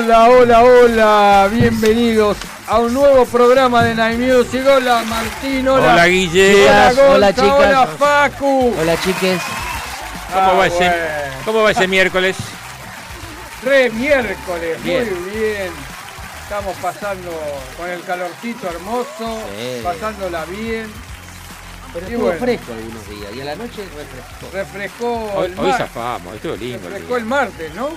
Hola, hola, hola, bienvenidos a un nuevo programa de Night Music. Hola Martín, hola. Hola, Guille. Hola, Hola, chicas. Hola Facu. Hola chiques, ¿Cómo, Ah, va ese, bueno. ¿Cómo va ese miércoles? Re miércoles, Bien. muy bien. Estamos pasando con el calorcito hermoso, Sí. pasándola bien. pero estuvo bueno. fresco algunos días y a la noche refrescó. Refrescó Hoy, el hoy zafamos, estuvo lindo. refrescó el martes, ¿no?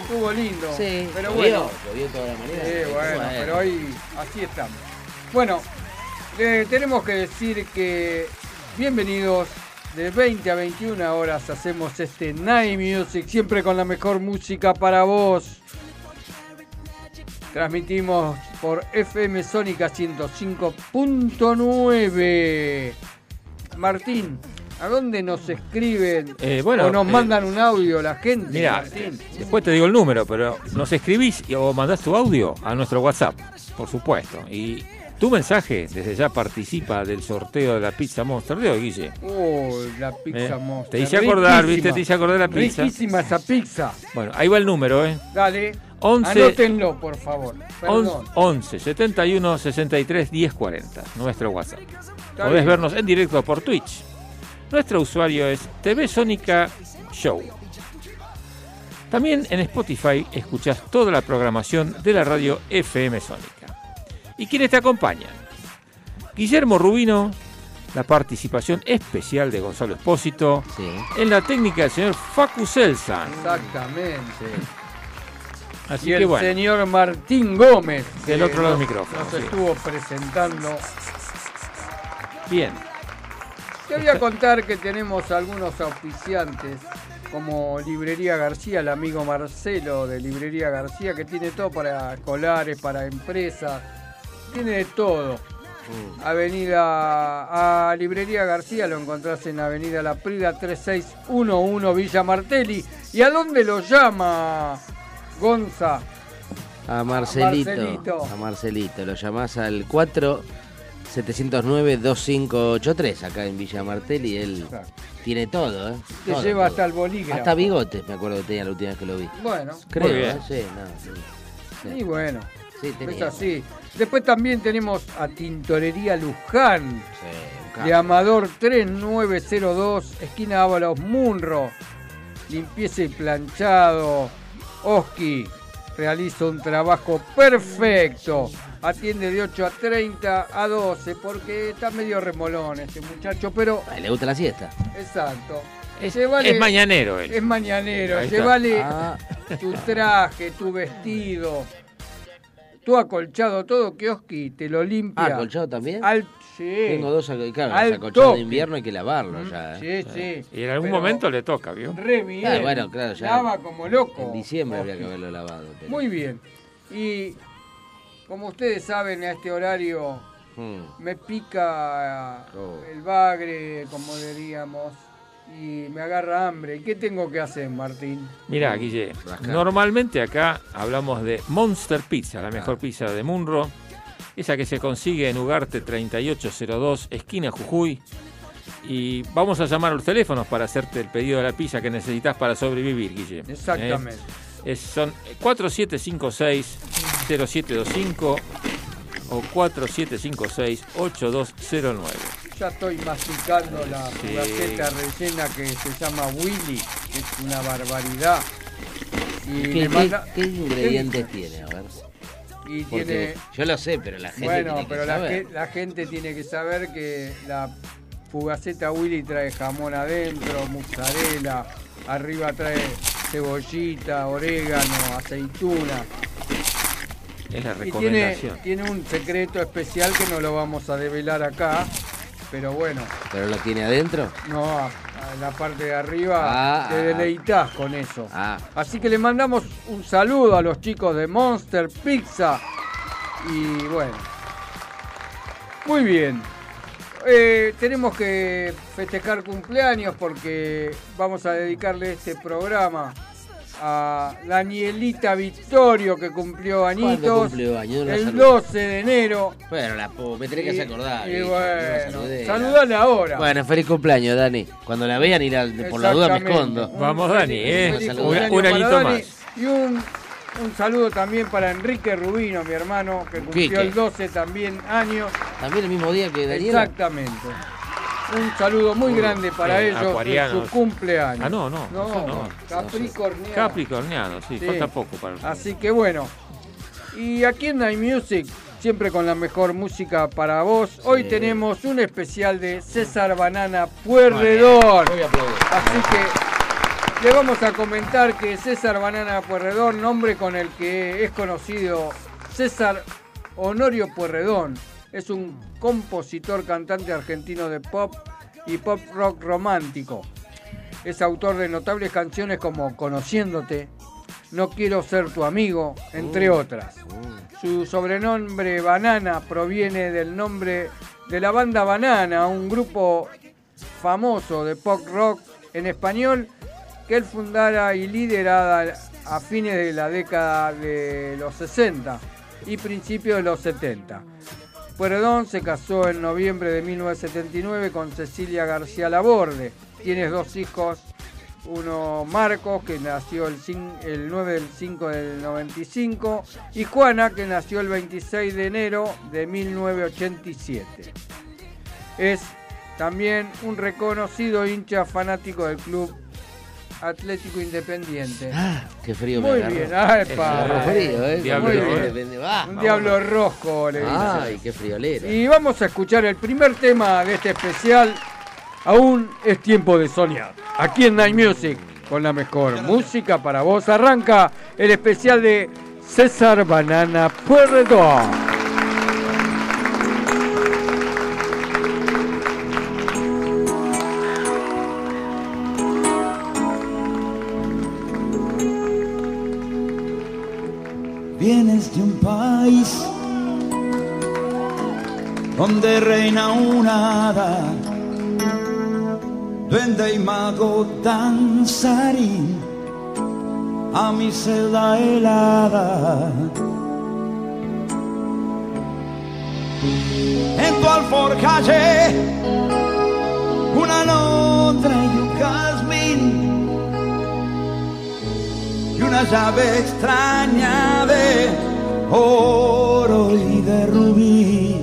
Estuvo lindo. Sí, pero bueno. llovió toda la mañana. Sí, bueno, pero hoy así estamos. Bueno, eh, tenemos que decir que bienvenidos de 20 a 21 horas hacemos este Night Music, siempre con la mejor música para vos. Transmitimos por FM Sónica 105.9. Martín, ¿a dónde nos escriben Eh, bueno, o nos eh, mandan un audio la gente? Mira, después te digo el número, pero nos escribís y- o mandás tu audio a nuestro WhatsApp, por supuesto. Y tu mensaje desde ya participa del sorteo de la pizza Monster de hoy, Guille. Oh, la pizza Eh, monster. te hice acordar, Riquísima. ¿viste? Te hice acordar la pizza. Riquísima esa pizza. Bueno, ahí va el número, ¿eh? Dale. 11 Anótenlo, por favor. Perdón. 11 71 63 10 40, nuestro WhatsApp. Está Podés bien. vernos en directo por Twitch. Nuestro usuario es TV Sónica Show. También en Spotify escuchás toda la programación de la radio FM Sónica. ¿Y quiénes te acompañan? Guillermo Rubino, la participación especial de Gonzalo Espósito, Sí. en la técnica del señor Facu Selsan. Exactamente. Así Y que el bueno, señor Martín Gómez. Del otro lado del micrófono, Nos sí. estuvo presentando. bien. Te voy a contar que tenemos algunos auspiciantes, como Librería García, el amigo Marcelo de Librería García, que tiene todo para escolares, para empresas, tiene de todo. Avenida a Librería García lo encontrás en Avenida La Prida 3611 Villa Martelli. ¿Y a dónde lo llama Gonza? A Marcelito, Marcelito. a Marcelito, lo llamás al 4 709 2583 acá en Villa Martel y él tiene todo, ¿eh? Te Todo, lleva todo. hasta el bolígrafo. Hasta bigotes, me acuerdo que tenía la última vez que lo vi. Bueno, Creo, bien. ¿eh? Sí, no, sí. Sí. y bueno, Sí, es así. Después también tenemos a Tintorería Luján. De. Amador 3902, esquina Ábalos Munro. Limpieza y planchado. Oski realiza un trabajo perfecto. Atiende de 8 a 30 a 12 porque está medio remolón este muchacho, pero le gusta la siesta. exacto. Es, Llévale- es mañanero él. Es mañanero. Llévale Ah, tu traje, tu vestido, tu acolchado, todo que Oski te lo limpia. ah, colchado también. Al, sí. Tengo dos claro, Al toque. de invierno hay que lavarlo ya. ¿eh? Sí, sí. Y en algún Pero momento le toca, ¿vio? Re bien. Ah, bueno, claro, ya. Lava como loco. En diciembre habría que haberlo lavado. pero- Muy bien. Y como ustedes saben, a este horario Hmm. me pica Oh. el bagre, como diríamos, y me agarra hambre. ¿Y qué tengo que hacer, Martín? Mirá, Guille, normalmente acá hablamos de Monster Pizza, la mejor pizza de Munro. Esa que se consigue en Ugarte 3802, esquina Jujuy. Y vamos a llamar a los teléfonos para hacerte el pedido de la pizza que necesitas para sobrevivir, Guille. Exactamente. ¿Eh? Es- son 4756-0725 o 4756-8209. Ya estoy masticando la Sí. fugaceta rellena que se llama Willy, que es una barbaridad. Y ¿Qué, manda- qué ingredientes tiene? A ver. Y tiene yo lo sé, pero la gente Bueno, tiene que pero la, saber. ge- la gente tiene que saber que la fugaceta Willy trae jamón adentro, mozzarella, arriba trae cebollita, orégano, aceituna. Es la Y tiene, recomendación. tiene un secreto especial que no lo vamos a develar acá, pero bueno, ¿Pero lo tiene adentro? no, a, a la parte de arriba Ah, te ah. deleitas con eso. Ah, Así que le mandamos un saludo a los chicos de Monster Pizza. Y bueno. Muy bien. Eh, tenemos que festejar cumpleaños porque vamos a dedicarle este programa a Danielita Victorio que cumplió ¿Cuándo añitos cumplió? No el saludé. 12 de enero. Bueno, la me tenés que hacer acordar. Y, no saludala ahora. Bueno, feliz cumpleaños, Dani. Cuando la vean, ir por la duda me escondo. Vamos, Dani, ¿eh? feliz Un- un añito Dani. más. Y un, un saludo también para Enrique Rubino, mi hermano, que cumplió Quique. el 12 también años. También el mismo día que Daniela. Exactamente. Un saludo muy grande para bien, ellos en su cumpleaños. Ah, no, no, No, no. Capricorniano. Capricorniano, sí, Sí. falta poco para el Así que bueno. Y aquí en Night Music, siempre con la mejor música para vos, hoy tenemos un especial de César Banana Puerredor. Así que le vamos a comentar que César Banana Puerredón, nombre con el que es conocido César Honorio Puerredón, es un compositor, cantante argentino de pop y pop rock romántico. Es autor de notables canciones como Conociéndote, No quiero ser tu amigo, entre otras. Su sobrenombre Banana proviene del nombre de la banda Banana, un grupo famoso de pop rock en español que él fundara y liderara a fines de la década de los 60 y principios de los 70. Pueyrredón se casó en noviembre de 1979 con Cecilia García Laborde. Tiene dos hijos, uno Marcos, que nació el, el 9 del 5 del 95, y Juana, que nació el 26 de enero de 1987. Es también un reconocido hincha fanático del Club Atlético Independiente. Ah, qué frío me Muy agarró. bien, ay, Me pa. agarró frío, ¿eh? Diablo, Muy bien. Un diablo rojo, le dicen. Ay, qué friolera. Y vamos a escuchar el primer tema de este especial. Aún es tiempo de soñar. Aquí en Night Music, con la mejor música para vos, arranca el especial de César Banana Puerredón. De un país donde reina una hada, duende y mago danzarín a mi celda helada. En tu alforja hallé una alondra y un jazmín y una llave extraña de oro y de rubí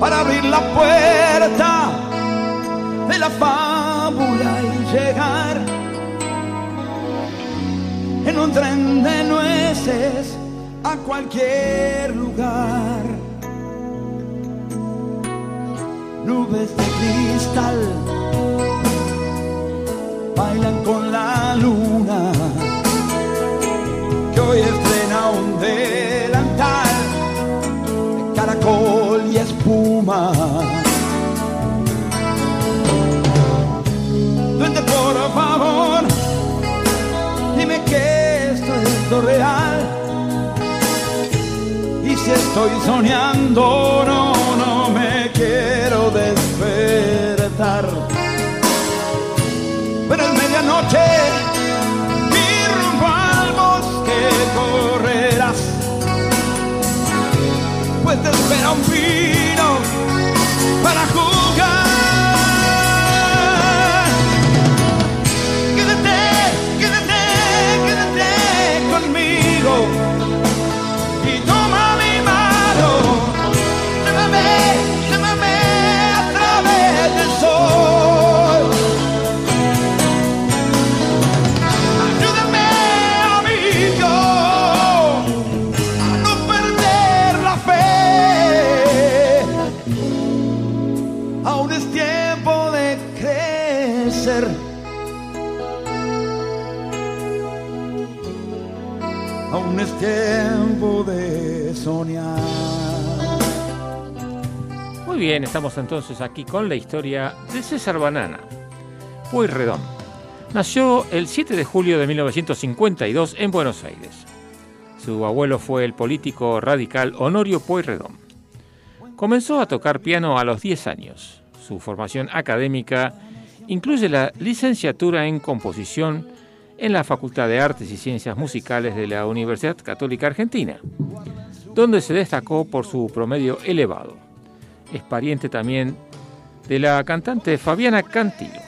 para abrir la puerta de la fábula y llegar en un tren de nueces a cualquier lugar. Nubes de cristal bailan con la luna estoy soñando, no, no me quiero despertar. Pero es medianoche y rumbo al bosque correrás. Pues te espera un pino estamos entonces aquí con la historia de César Banana, Pueyrredón. Nació el 7 de julio de 1952 en Buenos Aires. Su abuelo fue el político radical Honorio Pueyrredón. Comenzó a tocar piano a los 10 años. Su formación académica incluye la licenciatura en composición en la Facultad de Artes y Ciencias Musicales de la Universidad Católica Argentina, donde se destacó por su promedio elevado. Es pariente también de la cantante Fabiana Cantilo.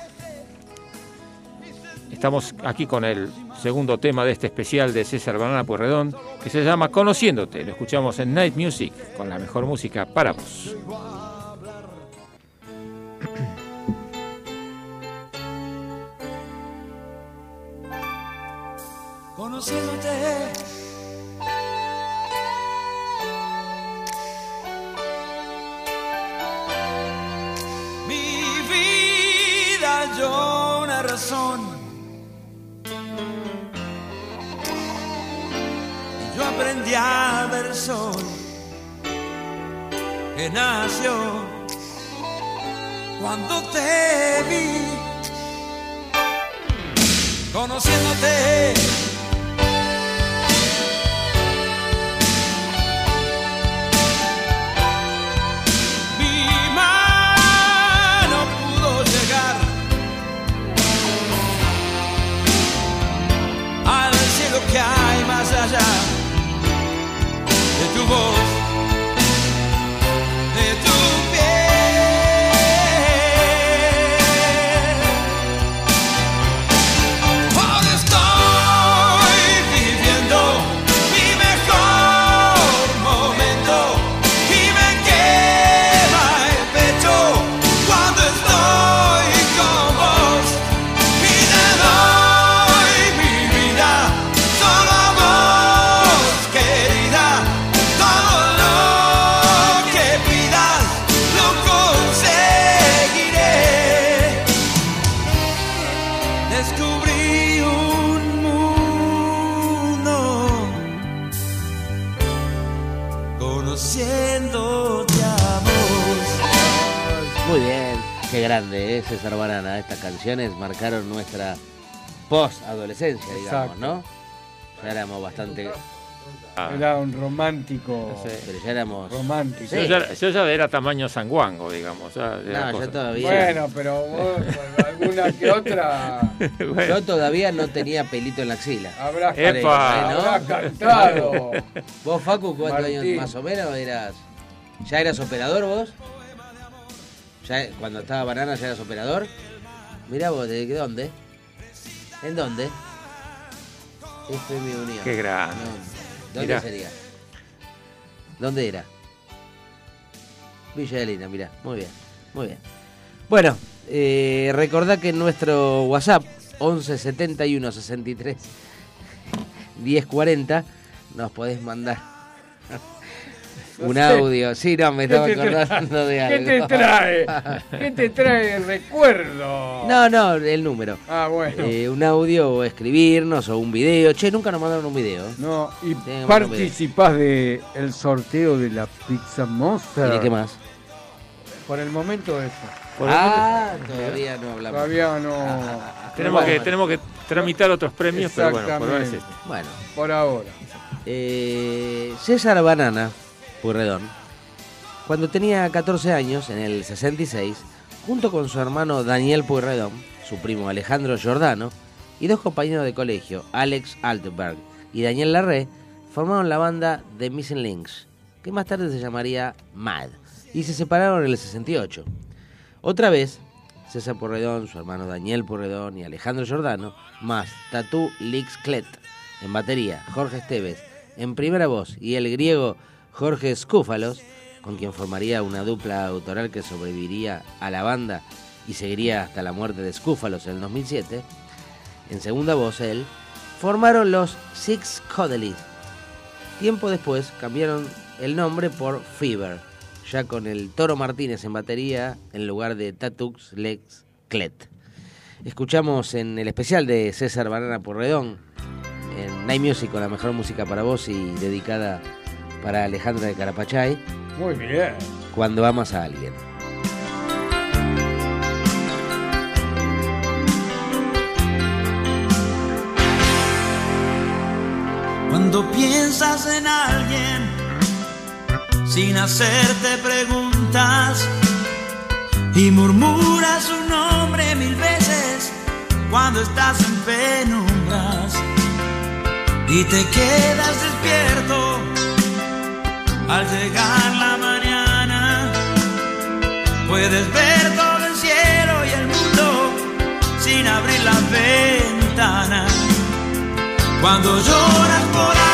Estamos aquí con el segundo tema de este especial de César Banana Pueyrredón, que se llama Conociéndote. Lo escuchamos en Night Music, con la mejor música para vos. Conociéndote. Yo una razón. Yo aprendí a ver sol que nació cuando te vi. Conociéndote. Tu voz, César Banana. Estas canciones marcaron nuestra post-adolescencia, digamos, Exacto. ¿no? Ya éramos bastante. Era un romántico. Sí. Pero ya éramos. Romántico. Sí. Yo, ya, yo ya era tamaño sanguango, digamos. ya era No, yo todavía. Bueno, pero vos, bueno, alguna que otra Bueno, Yo todavía no tenía pelito en la axila. habrás, Epa. habrás cantado. ¿Vos, Facu, cuántos Martín. años más o menos eras? ¿Ya eras operador vos? ¿Ya cuando estaba banana ya eras operador? Mirá vos, ¿de dónde? ¿En dónde? Esto es mi unión. Qué grande. ¿Dónde Mirá. sería? ¿Dónde era? Villa de Lina, mirá. Muy bien, muy bien. Bueno, eh, recordá que en nuestro WhatsApp, 11 71 63 10 40, nos podés mandar No un sé. audio. Sí, no, me ¿Qué estaba acordando de ¿Qué algo. te trae? ¿Qué te trae el recuerdo? No, no, el número. Ah, bueno. Eh, un audio o escribirnos o un video. Che, nunca nos mandaron un video. No, y participás de el sorteo de la pizza ¿Y Monster. de qué más? Por el momento eso. por el Ah, todavía no hablamos. Todavía no. Tenemos, Bueno, que, tenemos que tramitar otros premios, pero bueno, por ahora es este. Bueno, Por ahora. eh, César Banana, Purredón, cuando tenía 14 años, en el 66, junto con su hermano Daniel Purredón, su primo Alejandro Giordano y dos compañeros de colegio, Alex Altberg y Daniel Larré, formaron la banda The Missing Links, que más tarde se llamaría MAD, y se separaron en el 68. Otra vez, César Porredón, su hermano Daniel Porredón y Alejandro Giordano, más Tatú Lix Clet en batería, Jorge Esteves en primera voz y el griego Jorge Skúfalos, con quien formaría una dupla autoral que sobreviviría a la banda y seguiría hasta la muerte de Skúfalos en el 2007. En segunda voz, él, formaron los Six Coddleys. Tiempo después cambiaron el nombre por Fever, ya con el Toro Martínez en batería en lugar de Tatux Lex Clet. Escuchamos en el especial de César Banana Porredón en Night Music con la mejor música para vos y dedicada para Alejandra de Carapachay, Muy bien. cuando amas a alguien. Cuando piensas en alguien sin hacerte preguntas y murmuras su nombre mil veces cuando estás en penumbras y te quedas despierto al llegar la mañana puedes ver todo el cielo y el mundo sin abrir la ventana. Cuando lloras por alguien,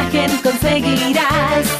imagen conseguirás.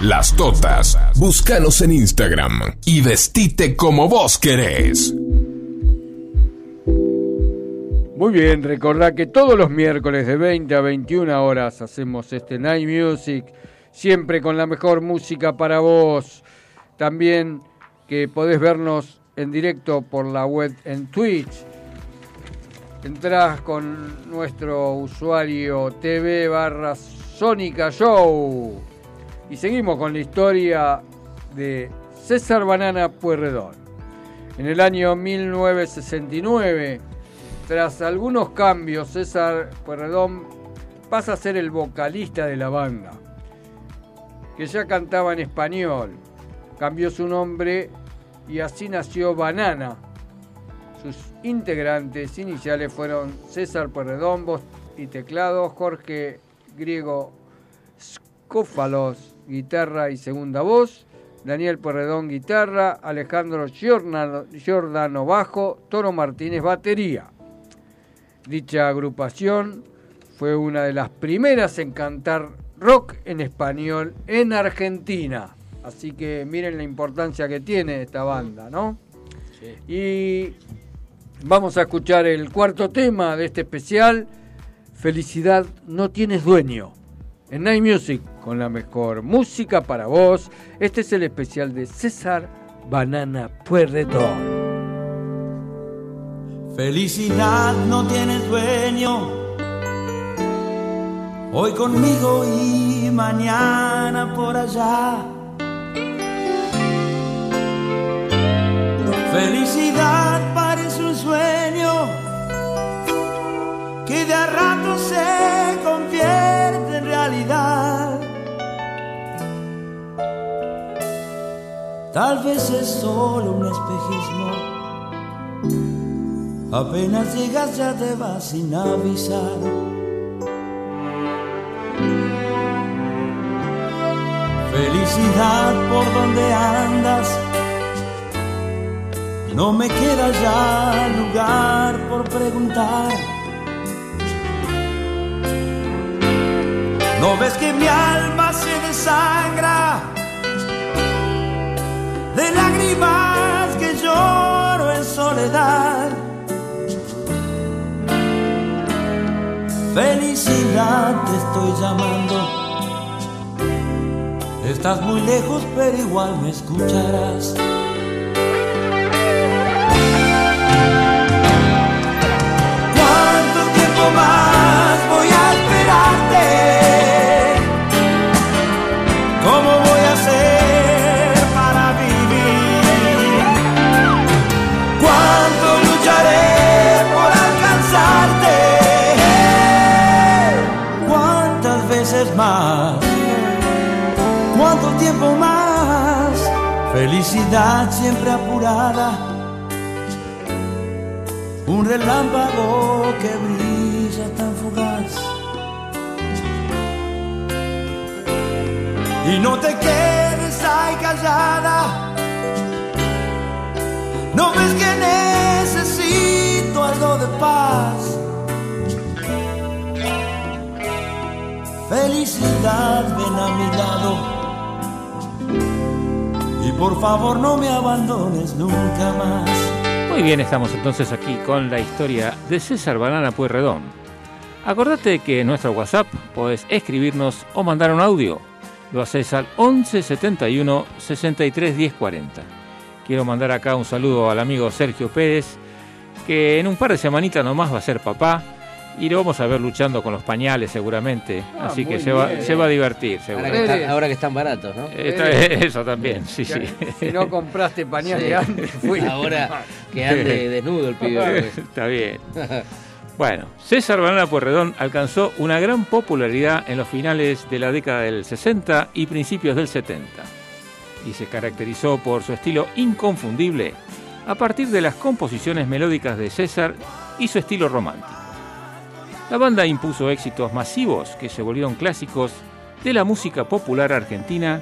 las totas. Búscanos en Instagram y vestite como vos querés. Muy bien, recordá que todos los miércoles de 20 a 21 horas hacemos este Night Music, siempre con la mejor música para vos. También que podés vernos en directo por la web en Twitch. Entrás con nuestro usuario TV barra Sónica Show. Y seguimos con la historia de César Banana Pueyrredón. En el año 1969, tras algunos cambios, César Pueyrredón pasa a ser el vocalista de la banda, que ya cantaba en español. Cambió su nombre y así nació Banana. Sus integrantes iniciales fueron César Pueyrredón, voz y teclados, Jorge Griego Scófalos, guitarra y segunda voz, Daniel Pueyrredón, guitarra, Alejandro Giordano, Giordano, bajo, Toro Martínez, batería. Dicha agrupación fue una de las primeras en cantar rock en español en Argentina. Así que miren la importancia que tiene esta banda, ¿no? Y vamos a escuchar el cuarto tema de este especial, Felicidad no tienes dueño. En Night Music, con la mejor música para vos. Este es el especial de César Banana Puerredón. Felicidad no tiene sueño. Hoy conmigo y mañana por allá. Felicidad parece un sueño que de a rato se convierte en realidad. Tal vez es solo un espejismo. Apenas llegas ya te vas sin avisar. Felicidad por donde andas. No me queda ya lugar por preguntar. ¿No ves que mi alma se desangra de lágrimas que lloro en soledad? Felicidad te estoy llamando. Estás muy lejos, pero igual me escucharás. ¿Cuánto tiempo más Felicidad siempre apurada un relámpago que brilla tan fugaz. Y no te quedes ahí callada. No ves que necesito algo de paz. Felicidad, ven a mi lado. Por favor no me abandones nunca más. Muy bien, estamos entonces aquí con la historia de César Banana Pueyrredón. Acordate que en nuestro WhatsApp podés escribirnos o mandar un audio. Lo haces al 11 71 63 10 40. Quiero mandar acá un saludo al amigo Sergio Pérez, que en un par de semanitas nomás va a ser papá y lo vamos a ver luchando con los pañales seguramente. Ah, Así que se va, bien. se va a divertir, seguro. Ahora que, están, ahora que están baratos, ¿no? Está- eso también, sí, sí. Si no compraste pañales Sí. antes, fui. Ahora que ande desnudo el pibe. Está bien. Bueno, César Banana Pueyrredón alcanzó una gran popularidad en los finales de la década del 60 y principios del 70 y se caracterizó por su estilo inconfundible a partir de las composiciones melódicas de César y su estilo romántico. La banda impuso éxitos masivos que se volvieron clásicos de la música popular argentina,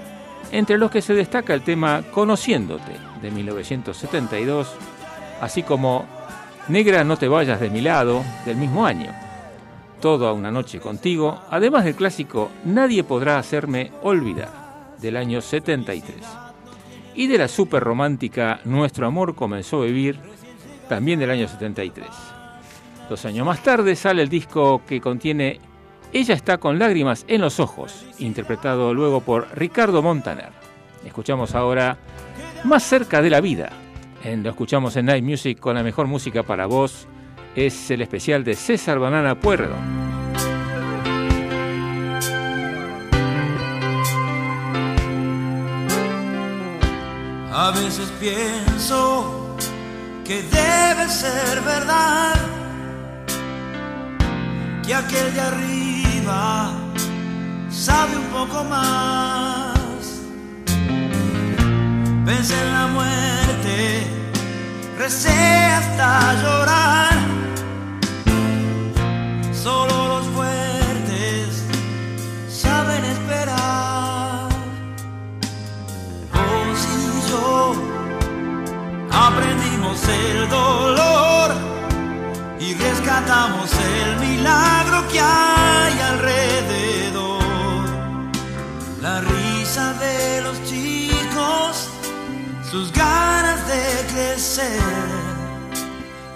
entre los que se destaca el tema Conociéndote de 1972, así como Negra no te vayas de mi lado del mismo año. Toda una noche contigo, además del clásico Nadie podrá hacerme olvidar del año 73. Y de la super romántica Nuestro amor comenzó a vivir también del año 73. Dos años más tarde sale el disco que contiene Ella está con lágrimas en los ojos, interpretado luego por Ricardo Montaner. Escuchamos ahora Más cerca de la vida. Lo escuchamos en Night Music con la mejor música para vos. Es el especial de César Banana Pueyrredón. A veces pienso que debe ser verdad que aquel de arriba sabe un poco más. Pensé en la muerte, recé hasta llorar. Solo los fuertes saben esperar. Vos y yo aprendimos el dolor rescatamos el milagro que hay alrededor. La risa de los chicos, sus ganas de crecer,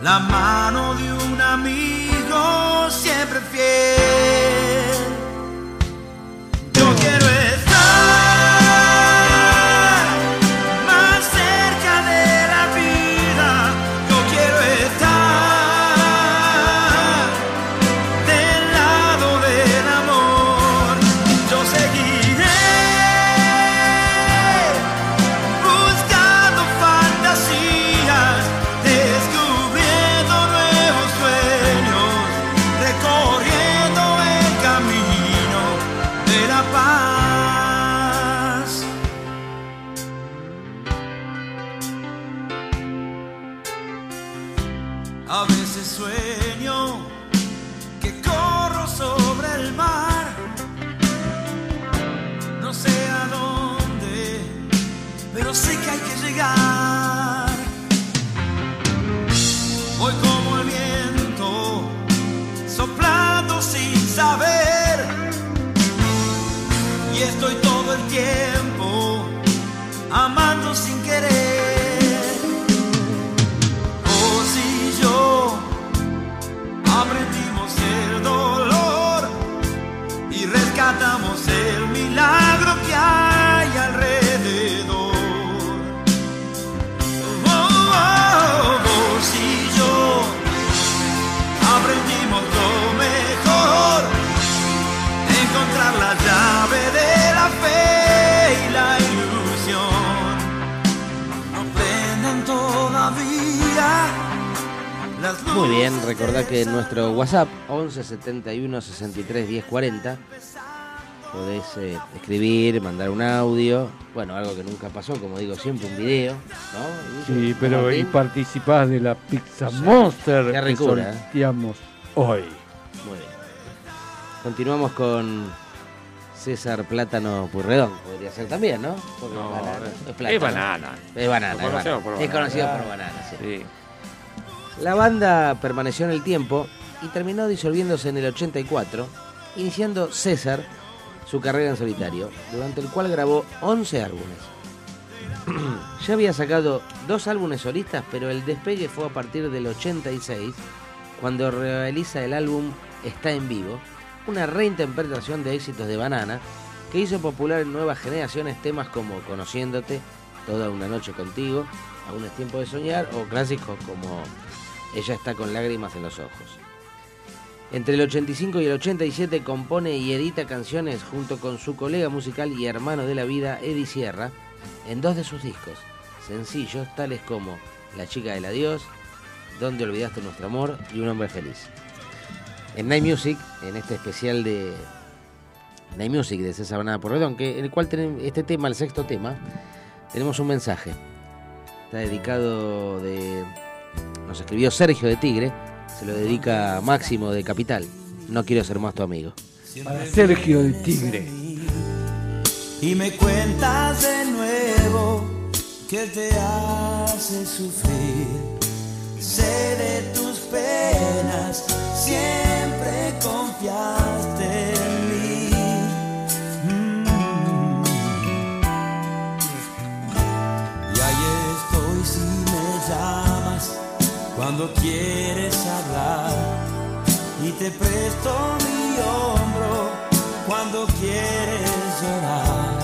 la mano de un amigo siempre fiel. Muy bien, recordá que en nuestro WhatsApp 11 71 63 10 40 podés eh, escribir, mandar un audio, bueno, algo que nunca pasó, como digo siempre, un video, ¿no? Sí, pero y participás de la Pizza Monster qué que ricura, ¿eh? sorteamos hoy. Muy bien. Continuamos con César Plátano Purredón, podría ser también, ¿no? Porque No, banana, es- plátano. es banana. Es banana, es, banana. Es conocido por banana, sí. Sí. La banda permaneció en el tiempo y terminó disolviéndose en el 84, iniciando César su carrera en solitario, durante el cual grabó 11 álbumes. ya había sacado dos álbumes solistas, pero el despegue fue a partir del 86, cuando realiza el álbum Está en vivo, una reinterpretación de éxitos de Banana, que hizo popular en nuevas generaciones temas como Conociéndote, Toda una noche contigo, Aún es tiempo de soñar, o clásicos como Ella está con lágrimas en los ojos. Entre el 85 y el 87 compone y edita canciones junto con su colega musical y hermano de la vida, Eddie Sierra, en dos de sus discos, sencillos tales como La chica del adiós, Donde olvidaste nuestro amor y Un hombre feliz. En Night Music, en este especial de Night Music de César Banana Porredón, que en el cual tenemos este tema, el sexto tema, tenemos un mensaje. Está dedicado de. Nos escribió Sergio de Tigre, se lo dedica a Máximo de Capital. No quiero ser más tu amigo. Para Sergio de Tigre. y me cuentas de nuevo que te hace sufrir. Cuando quieres hablar y te presto mi hombro cuando quieres llorar.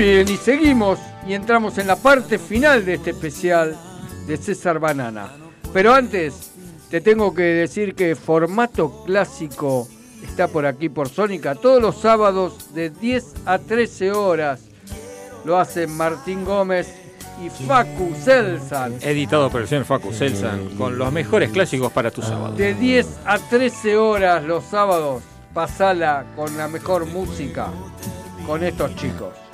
Bien, y seguimos y entramos en la parte final de este especial de César Banana. Pero antes, te tengo que decir que formato clásico está por aquí por Sónica todos los sábados de 10 a 13 horas. Lo hacen Martín Gómez y Facu Selsan. Editado por el señor Facu Selsan, con los mejores clásicos para tu sábado. De 10 a 13 horas los sábados, pasala con la mejor música con estos chicos.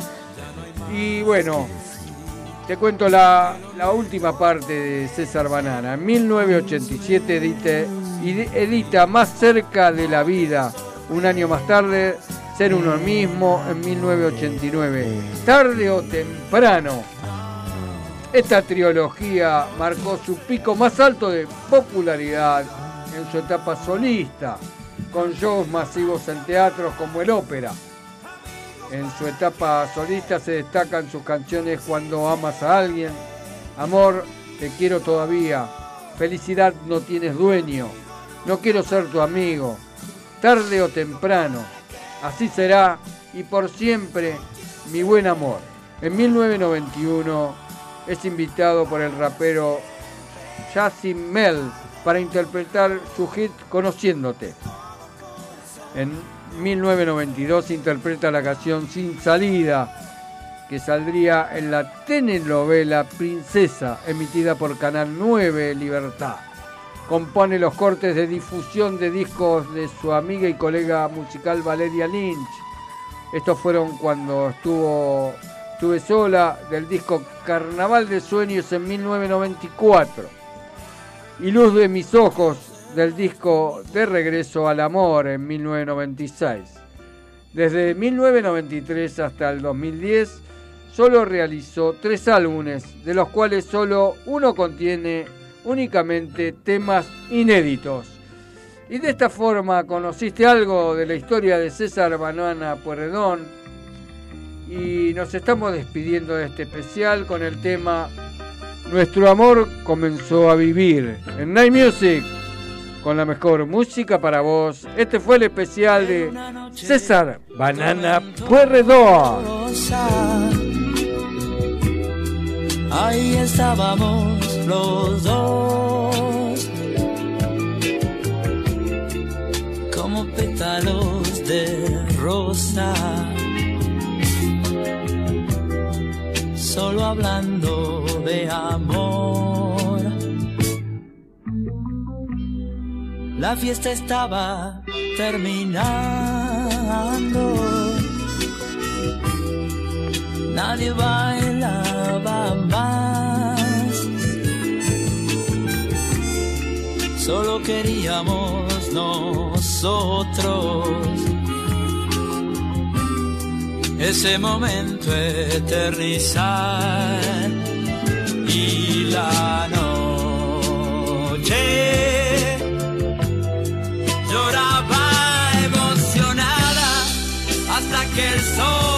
Y bueno, te cuento la, última parte de César Banana. En 1987 edite- ide- edita Más cerca de la vida. Un año más tarde, Ser uno mismo en 1989. Tarde o temprano. Esta trilogía marcó su pico más alto de popularidad en su etapa solista, con shows masivos en teatros como el ópera. En su etapa solista se destacan sus canciones Cuando amas a alguien, Amor, te quiero todavía, Felicidad no tienes dueño, No quiero ser tu amigo, Tarde o temprano, Así será y por siempre, mi buen amor. En 1991 es invitado por el rapero Jassim Mel para interpretar su hit Conociéndote. En 1992 interpreta la canción Sin Salida, que saldría en la telenovela Princesa, emitida por Canal 9 Libertad. Compone los cortes de difusión de discos de su amiga y colega musical Valeria Lynch. Estos fueron cuando estuvo Estuve sola del disco Carnaval de Sueños en 1994 y Luz de mis ojos del disco De Regreso al Amor en 1996. Desde 1993 hasta el 2010 solo realizó tres álbumes, de los cuales solo uno contiene únicamente temas inéditos. Y de esta forma conociste algo de la historia de César Banana Pueredón y nos estamos despidiendo de este especial con el tema Nuestro amor comenzó a vivir en Night Music con la mejor música para vos. Este fue el especial de César Banana Puerredón. Ahí estábamos los dos, como pétalos de rosa, solo hablando de amor. La fiesta estaba terminando. Nadie bailaba más. Solo queríamos nosotros ese momento eternizar y la noche lloraba emocionada hasta que el sol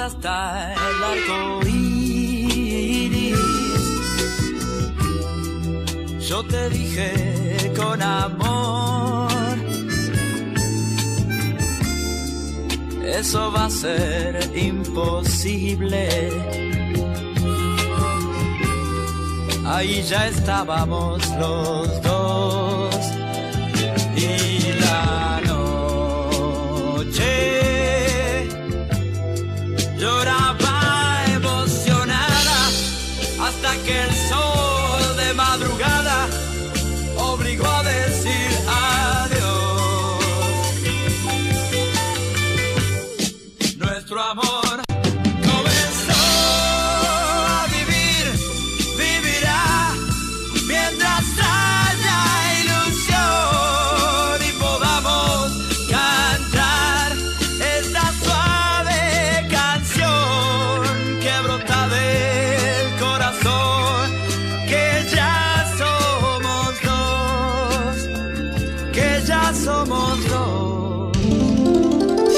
hasta el arco iris. Yo te dije con amor. Eso va a ser imposible. Ahí ya estábamos los dos. Hasta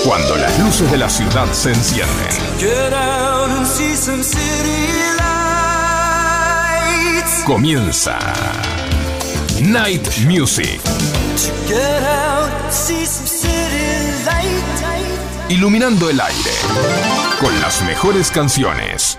Cuando las luces de la ciudad se encienden, comienza Night Music, iluminando el aire con las mejores canciones.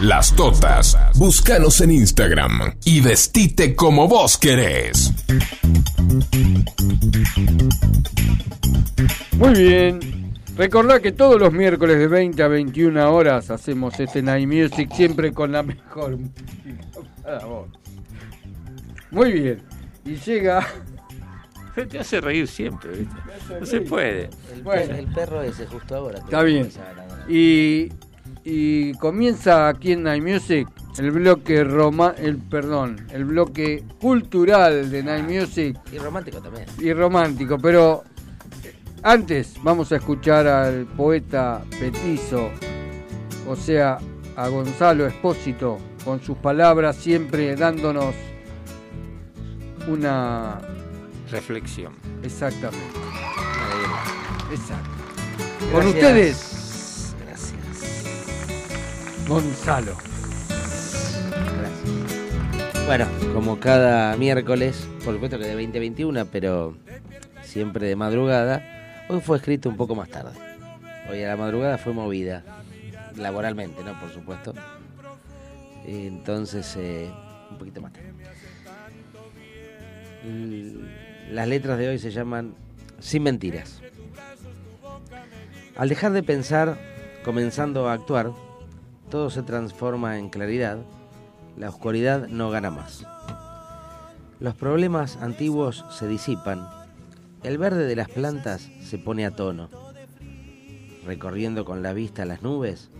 las totas. Búscanos en Instagram y vestite como vos querés. Muy bien. Recordá que todos los miércoles de 20 a 21 horas hacemos este Night Music siempre con la mejor música para vos. Muy bien. Y llega. Te hace reír siempre, ¿viste? No se puede. El, Bueno. el perro ese justo ahora. Está bien. Y, y comienza aquí en Night Music el bloque roma, el perdón, el bloque cultural de Night Music Y romántico también. y romántico, pero antes vamos a escuchar al poeta petizo, o sea, a Gonzalo Espósito, con sus palabras siempre dándonos una... Reflexión. Exactamente, exacto. Gracias. Con ustedes. Gonzalo. Gracias. Bueno, como cada miércoles, por supuesto que de 2021, pero siempre de madrugada, hoy fue escrito un poco más tarde. Hoy a la madrugada fue movida, laboralmente, ¿no? Por supuesto. Entonces, eh, un poquito más tarde. L- Las letras de hoy se llaman Sin mentiras. Al dejar de pensar, comenzando a actuar, todo se transforma en claridad, la oscuridad no gana más. Los problemas antiguos se disipan, el verde de las plantas se pone a tono, recorriendo con la vista las nubes,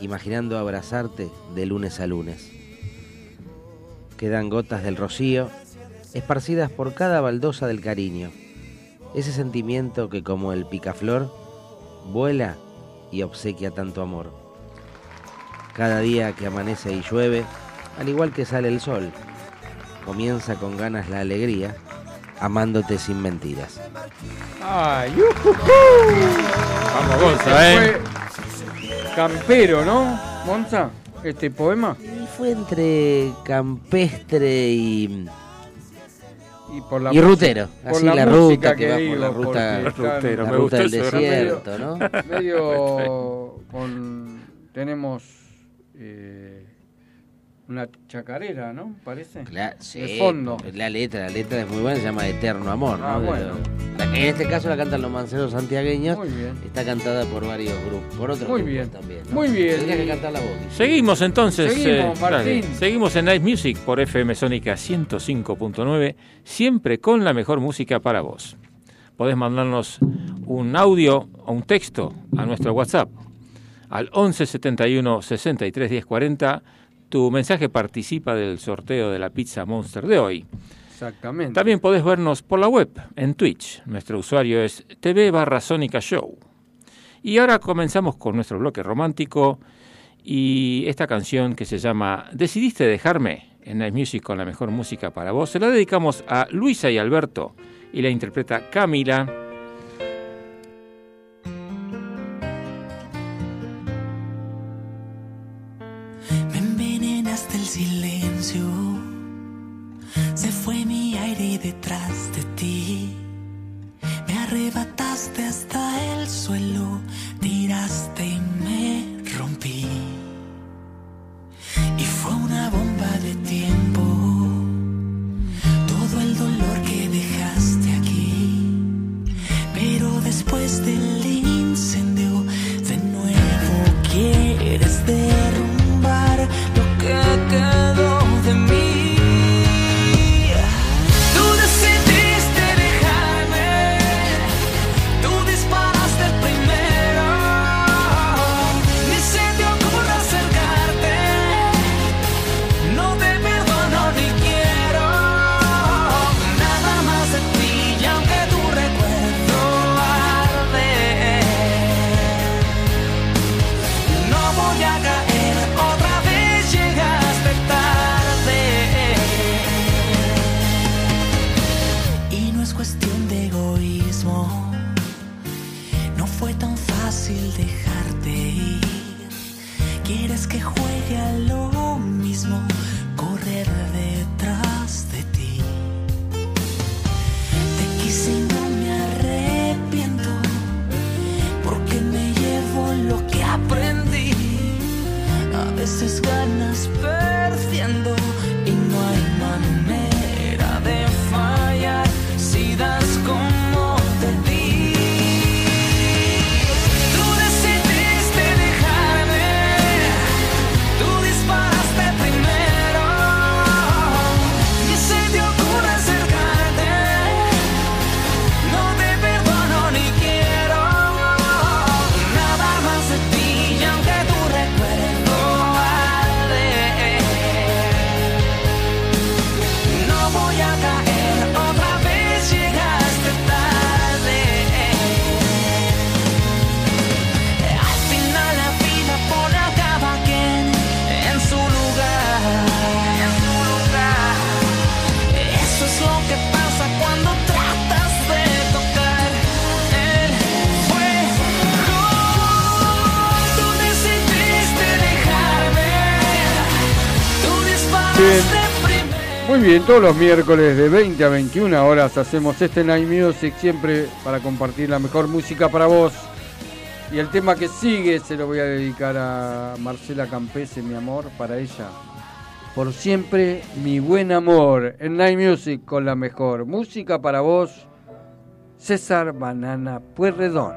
imaginando abrazarte de lunes a lunes. Quedan gotas del rocío, esparcidas por cada baldosa del cariño, ese sentimiento que como el picaflor, vuela y obsequia tanto amor. Cada día que amanece y llueve, al igual que sale el sol, comienza con ganas la alegría, amándote sin mentiras. Ay, ujujú. Vamos, Gonza, ¿eh? Fue campero, ¿no, Monza? Este poema. Y fue entre campestre y, Y por la y rutero, por así la ruta que, que va digo, por la ruta, la ruta gustó del desierto, ¿no? medio con tenemos eh, una chacarera, ¿no? Parece. Cla- sí, de fondo. La letra, la letra es muy buena, se llama Eterno Amor, ¿no? Ah, bueno. que en este caso la cantan los manceros santiagueños. Muy bien. Está cantada por varios grupos, por otros Muy grupos bien. también. ¿no? Muy bien. Tendrías que cantar la voz. Seguimos entonces. Seguimos, eh, dale. Seguimos en Night Music por FM Sónica 105.9, siempre con la mejor música para vos. Podés mandarnos un audio o un texto a nuestro WhatsApp al 11 71 63 10 40. Tu mensaje participa del sorteo de la pizza Monster de hoy. Exactamente. También podés vernos por la web, en Twitch. Nuestro usuario es TV barra Sónica Show. Y ahora comenzamos con nuestro bloque romántico y esta canción que se llama Decidiste dejarme en Night Music con la mejor música para vos. Se la dedicamos a Luisa y Alberto y la interpreta Camila. Detrás de ti. Me arrebataste hasta el suelo. Tiraste y me rompí. Y fue una bomba de tiempo. Todo el dolor que dejaste aquí. Pero después del Muy bien, todos los miércoles de 20 a 21 horas hacemos este Night Music siempre para compartir la mejor música para vos. Y el tema que sigue se lo voy a dedicar a Marcela Campese, mi amor, para ella. Por siempre, mi buen amor. En Night Music con la mejor música para vos. César Banana Puerredón.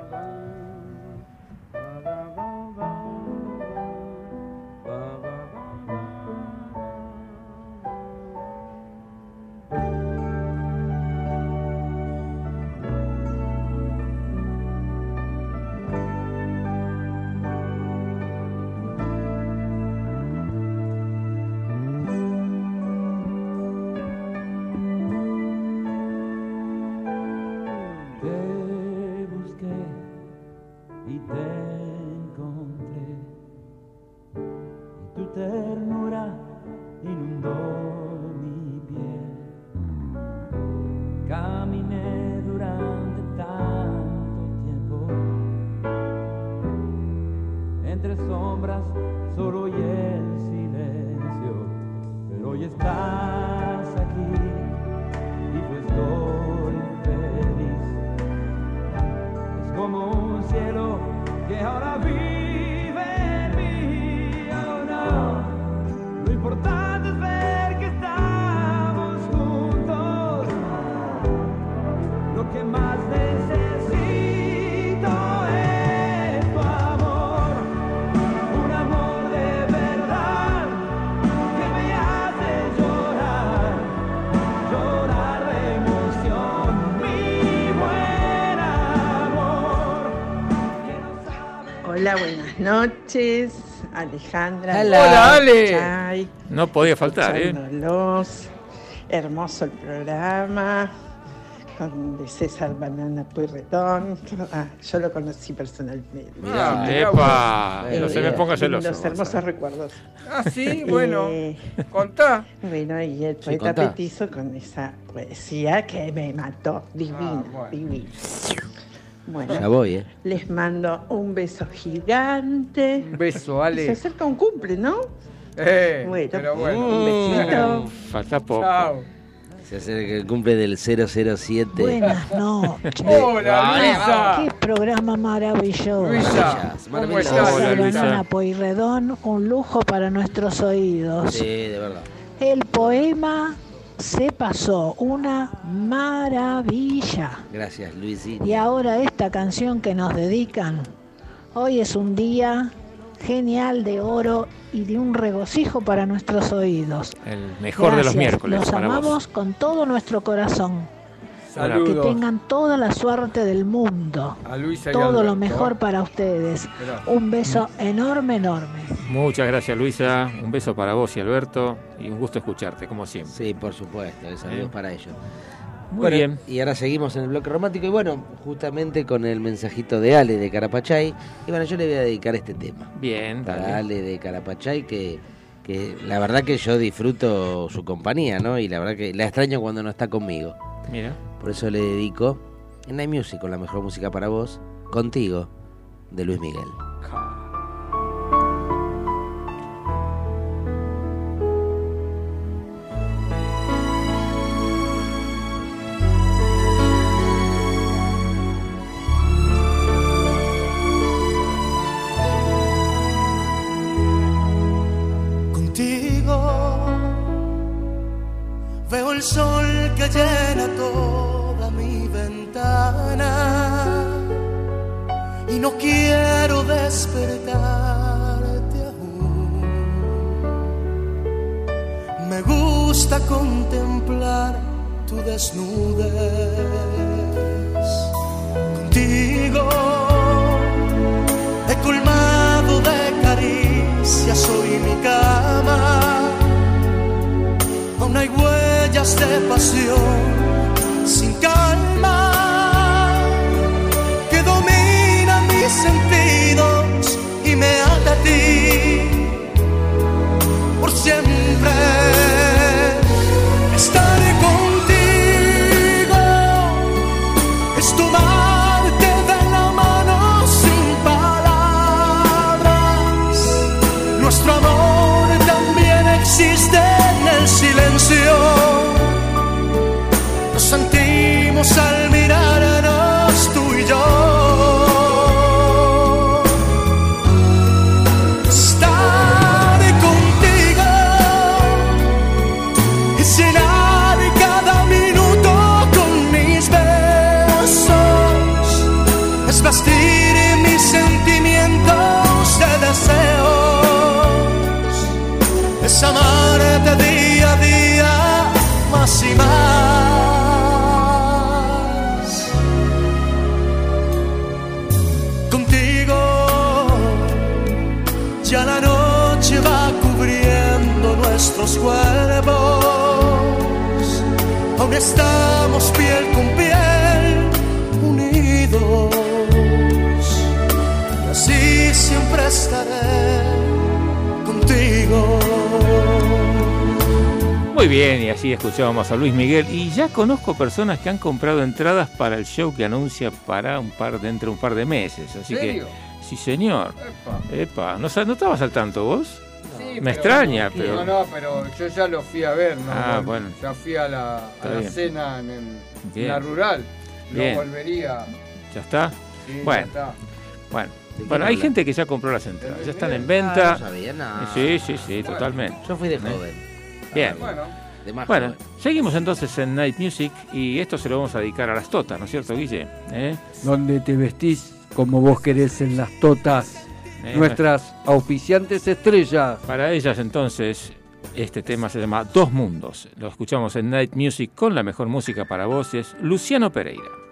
Hola, buenas noches. Alejandra. Hola. Hola, Ale. Chay, No podía faltar, ¿eh? hermoso el programa con de César Banana Pueyrredón. Ah, yo lo conocí personalmente. Mirá, Eh, ¡Epa! eh, No se me ponga celoso. Los hermosos recuerdos. Ah, sí, bueno. Eh, Contá. Bueno, y el Sí, poeta contá. petizo con esa poesía que me mató. Divina, Ah, bueno. divina. Bueno, Ya voy, ¿eh? les mando un beso gigante. Un beso, Se Ale. acerca un cumple, ¿no? Eh, Bueno, pero bueno. un besito. Falta poco. Chao. Se acerca el cumple del 007. Buenas noches. Hola, Luisa. Qué programa maravilloso. Luisa, ¿cómo estás? Hola, Luisa. Pueyrredón, un lujo para nuestros oídos. Sí, de verdad. El poema se pasó, una maravilla. Gracias, Luisín. Y ahora esta canción que nos dedican. Hoy es un día genial de oro y de un regocijo para nuestros oídos. El mejor de los miércoles Los amamos vos. con todo nuestro corazón. Que tengan toda la suerte del mundo. A Luisa y Todo lo Alberto. mejor para ustedes. Gracias. Un beso enorme, enorme. Muchas gracias, Luisa. Un beso para vos y Alberto. Y un gusto escucharte, como siempre. Sí, por supuesto, saludos Bien. para ellos. Muy Bueno, bien. Y ahora seguimos en el bloque romántico y bueno, justamente con el mensajito de Ale de Carapachay. Y bueno, yo le voy a dedicar este tema. Bien, Para dale. Ale de Carapachay que, que la verdad que yo disfruto su compañía, ¿no? Y la verdad que la extraño cuando no está conmigo. Mira. Por eso le dedico en Night Music con la mejor música para vos, contigo, de Luis Miguel. contigo. Veo el sol que llena toda mi ventana y no quiero despertarte aún. Me gusta contemplar tu desnudez. Contigo he colmado de caricias hoy mi cama. De pasión sin calma sentimos al mirarnos tú y yo. Estar contigo y llenar cada minuto con mis besos. Es vestir mis sentimientos de deseos. Es amarte día a día más y más. Muy bien, y así escuchábamos a Luis Miguel. Y ya conozco personas que han comprado entradas para el show que anuncia para un par dentro de un par de meses. Así serio? que, sí, señor. Epa. Epa, ¿no, estabas al tanto vos? Sí, Me pero- extraña, pero- No, no, pero yo ya lo fui a ver, ¿no? Ah, bueno. Ya fui a la, a la cena en, el- en Bien. la rural. Bien. No volvería. ¿Ya está? Sí, ya Bueno. está. Bueno, bueno hay habla? gente que ya compró las entradas. Ya están en Ah, venta. no sabía nada. Sí, sí, sí, totalmente. Yo fui de ¿Eh? joven. Bien. Bueno, más Bueno, seguimos entonces en Night Music y esto se lo vamos a dedicar a las totas, ¿no es cierto, Guille? ¿Eh? donde te vestís como vos querés en las totas. ¿Eh? Nuestras auspiciantes estrellas. Para ellas entonces este tema se llama Dos Mundos. Lo escuchamos en Night Music con la mejor música para voces, Luciano Pereira.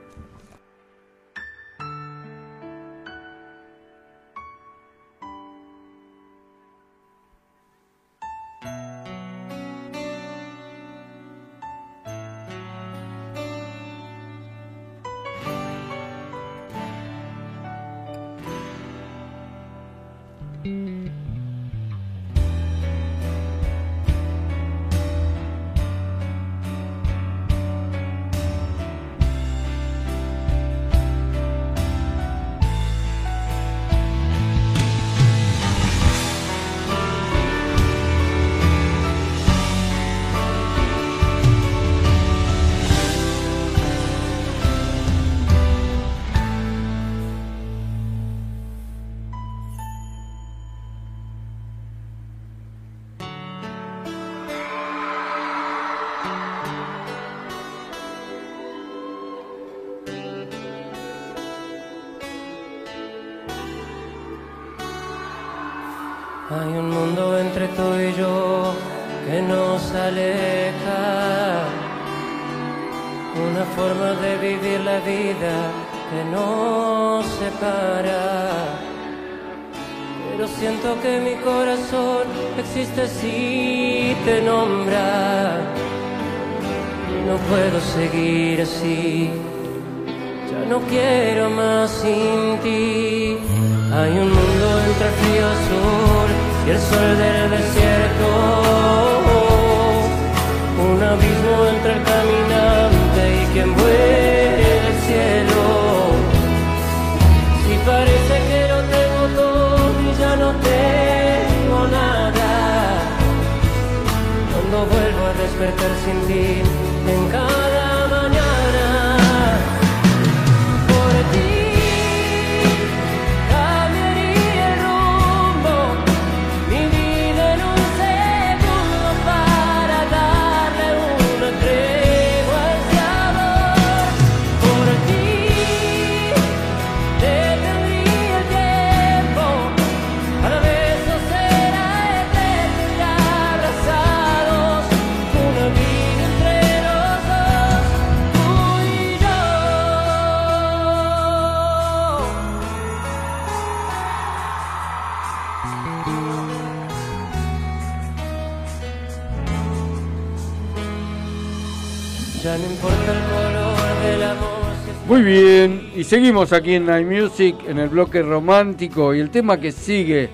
Bien, y seguimos aquí en Night Music en el bloque romántico y el tema que sigue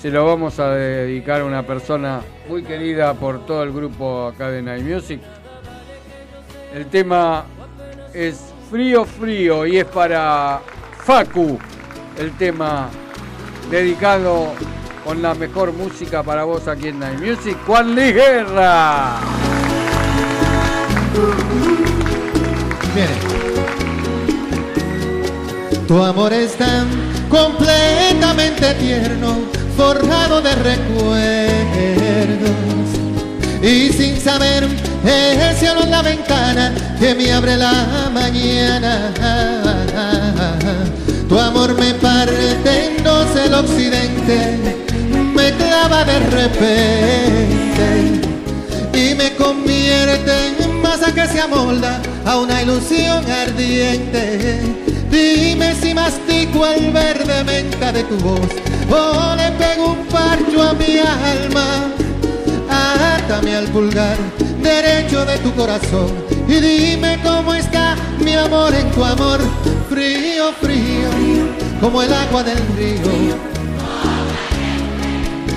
se lo vamos a dedicar a una persona muy querida por todo el grupo acá de Night Music. El tema es Frío Frío y es para Facu, el tema dedicado con la mejor música para vos aquí en Night Music, Juan Luis Guerra. Viene. Tu amor es tan completamente tierno, forjado de recuerdos. Y sin saber, el cielo es la ventana que me abre la mañana. Tu amor me parte en dos el occidente, me clava de repente y me convierte en masa que se amolda a una ilusión ardiente. Dime si mastico el verde menta de tu voz o le pego un parcho a mi alma. Átame al pulgar derecho de tu corazón y dime cómo está mi amor en tu amor. Frío, frío, como el agua del río,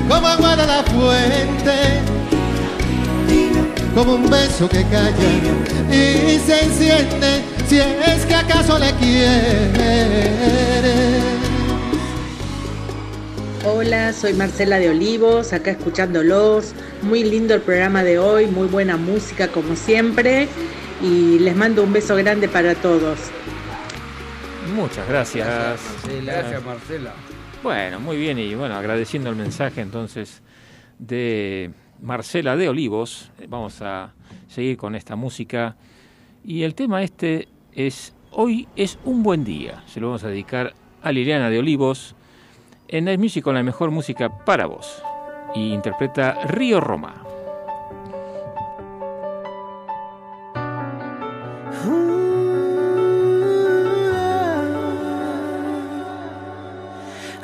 como agua de la fuente como un beso que calla y se enciende si es que acaso le quiere. Hola, soy Marcela de Olivos, acá escuchándolos. Muy lindo el programa de hoy, muy buena música como siempre. Y les mando un beso grande para todos. Muchas gracias. Gracias, Marcela. Bueno, muy bien y bueno, agradeciendo el mensaje entonces de Marcela de Olivos, vamos a seguir con esta música y el tema este es Hoy es un buen día, se lo vamos a dedicar a Liliana de Olivos en el Music con la mejor música para vos. Y interpreta Río Roma.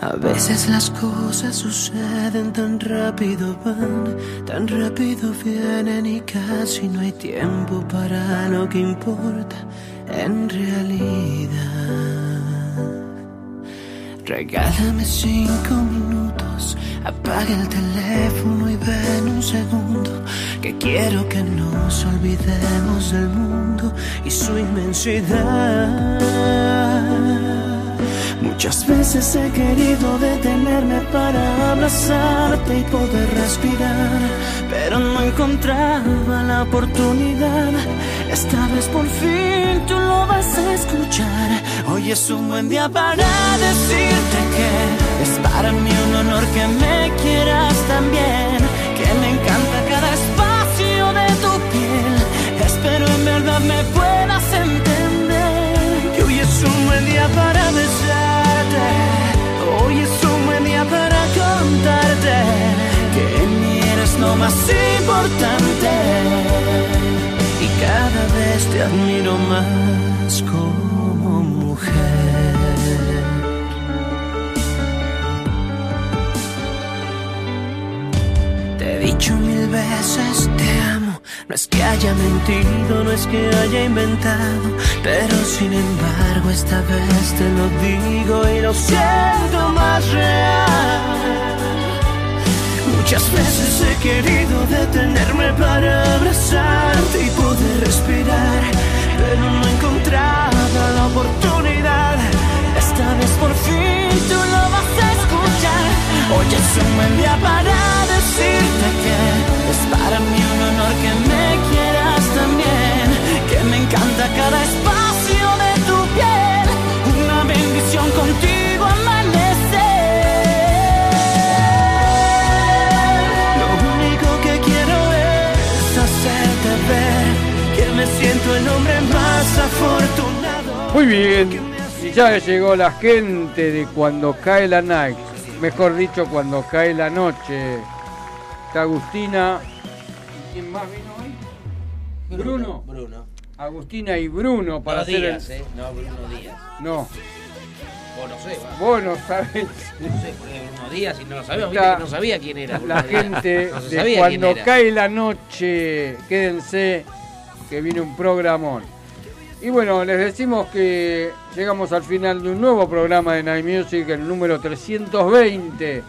A veces las cosas suceden tan rápido van, tan rápido vienen y casi no hay tiempo para lo que importa en realidad. Regálame cinco minutos. Apaga el teléfono y ven un segundo. Que quiero que nos olvidemos del mundo y su inmensidad. Muchas veces he querido detenerme para abrazarte y poder respirar, pero no encontraba la oportunidad. Esta vez por fin tú lo vas a escuchar. Hoy es un buen día para decirte que es para mí un honor que me quieras también, que me encanta cada espacio de tu piel. Espero en verdad me puedas más importante y cada vez te admiro más como mujer. Te he dicho mil veces te amo. No es que haya mentido, no es que haya inventado, pero sin embargo esta vez te lo digo y lo siento más real. Muchas veces he querido detenerme para abrazarte y poder respirar, pero no encontraba la oportunidad. Esta vez por fin tú lo vas a escuchar. Hoy es un buen día para decirte que es para mí un honor que me quieras también, que me encanta cada espacio de tu piel, una bendición contigo me siento el hombre más afortunado. Muy bien, y ya llegó la gente de cuando cae la night, mejor dicho, cuando cae la noche. Está Agustina. ¿y ¿Quién más vino hoy? Bruno. Bruno. Agustina y Bruno para no hacer Díaz, el... ¿eh? No, Bruno Díaz. No, O no sé, va. vos no sabés. No sé, porque Bruno Díaz y no lo sabía, Está viste que no sabía quién era. Bruno La Díaz. gente No de cuando cae la noche, quédense que viene un programón. Y bueno, les decimos que llegamos al final de un nuevo programa de Night Music, el número 320.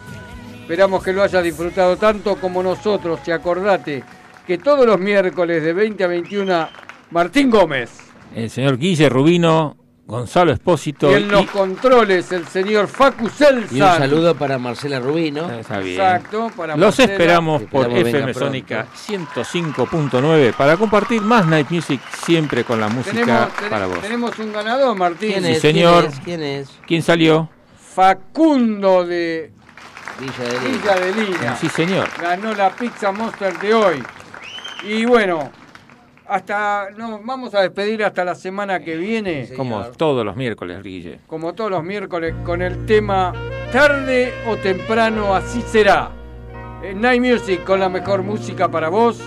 Esperamos que lo hayas disfrutado tanto como nosotros. Y acordate que todos los miércoles de 20 a 21, Martín Gómez. El señor Guille Rubino, Gonzalo Espósito Y en los controles, el señor Facu Selsan. Y un saludo para Marcela Rubino. Está bien. Exacto, para Los Marcela. esperamos por Esperamos FM. Sónica 105.9 para compartir más Night Music siempre con la música Tenemos, ten- para vos. tenemos un ganador, Martín. ¿Quién Sí, señor. ¿Quién es? ¿Quién es? ¿Quién salió? Facundo de Villa de Lima. Villa de Lina. Sí, señor. Ganó la Pizza Monster de hoy. Y bueno, hasta nos vamos a despedir hasta la semana que viene, Como todos los miércoles, Guille. como todos los miércoles, con el tema Tarde o temprano así será. En Night Music con la mejor música para vos.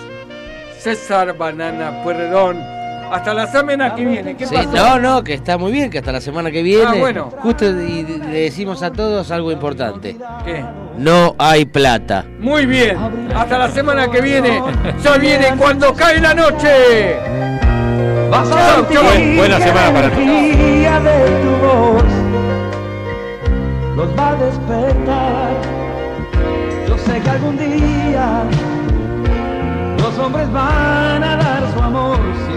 César Banana Puerredón. Hasta la semana que viene. ¿Qué Sí, pasó? no, no, que está muy bien, que hasta la semana que viene. Ah, bueno. Justo y le decimos a todos algo importante. ¿Qué? No hay plata. Muy bien. Hasta la semana que viene. Ya viene cuando cae la noche. Vas a buena semana para voz los va a despertar. Yo sé que algún día los hombres van a dar su amor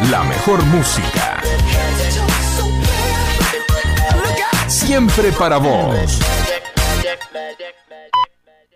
La mejor música. Siempre para vos.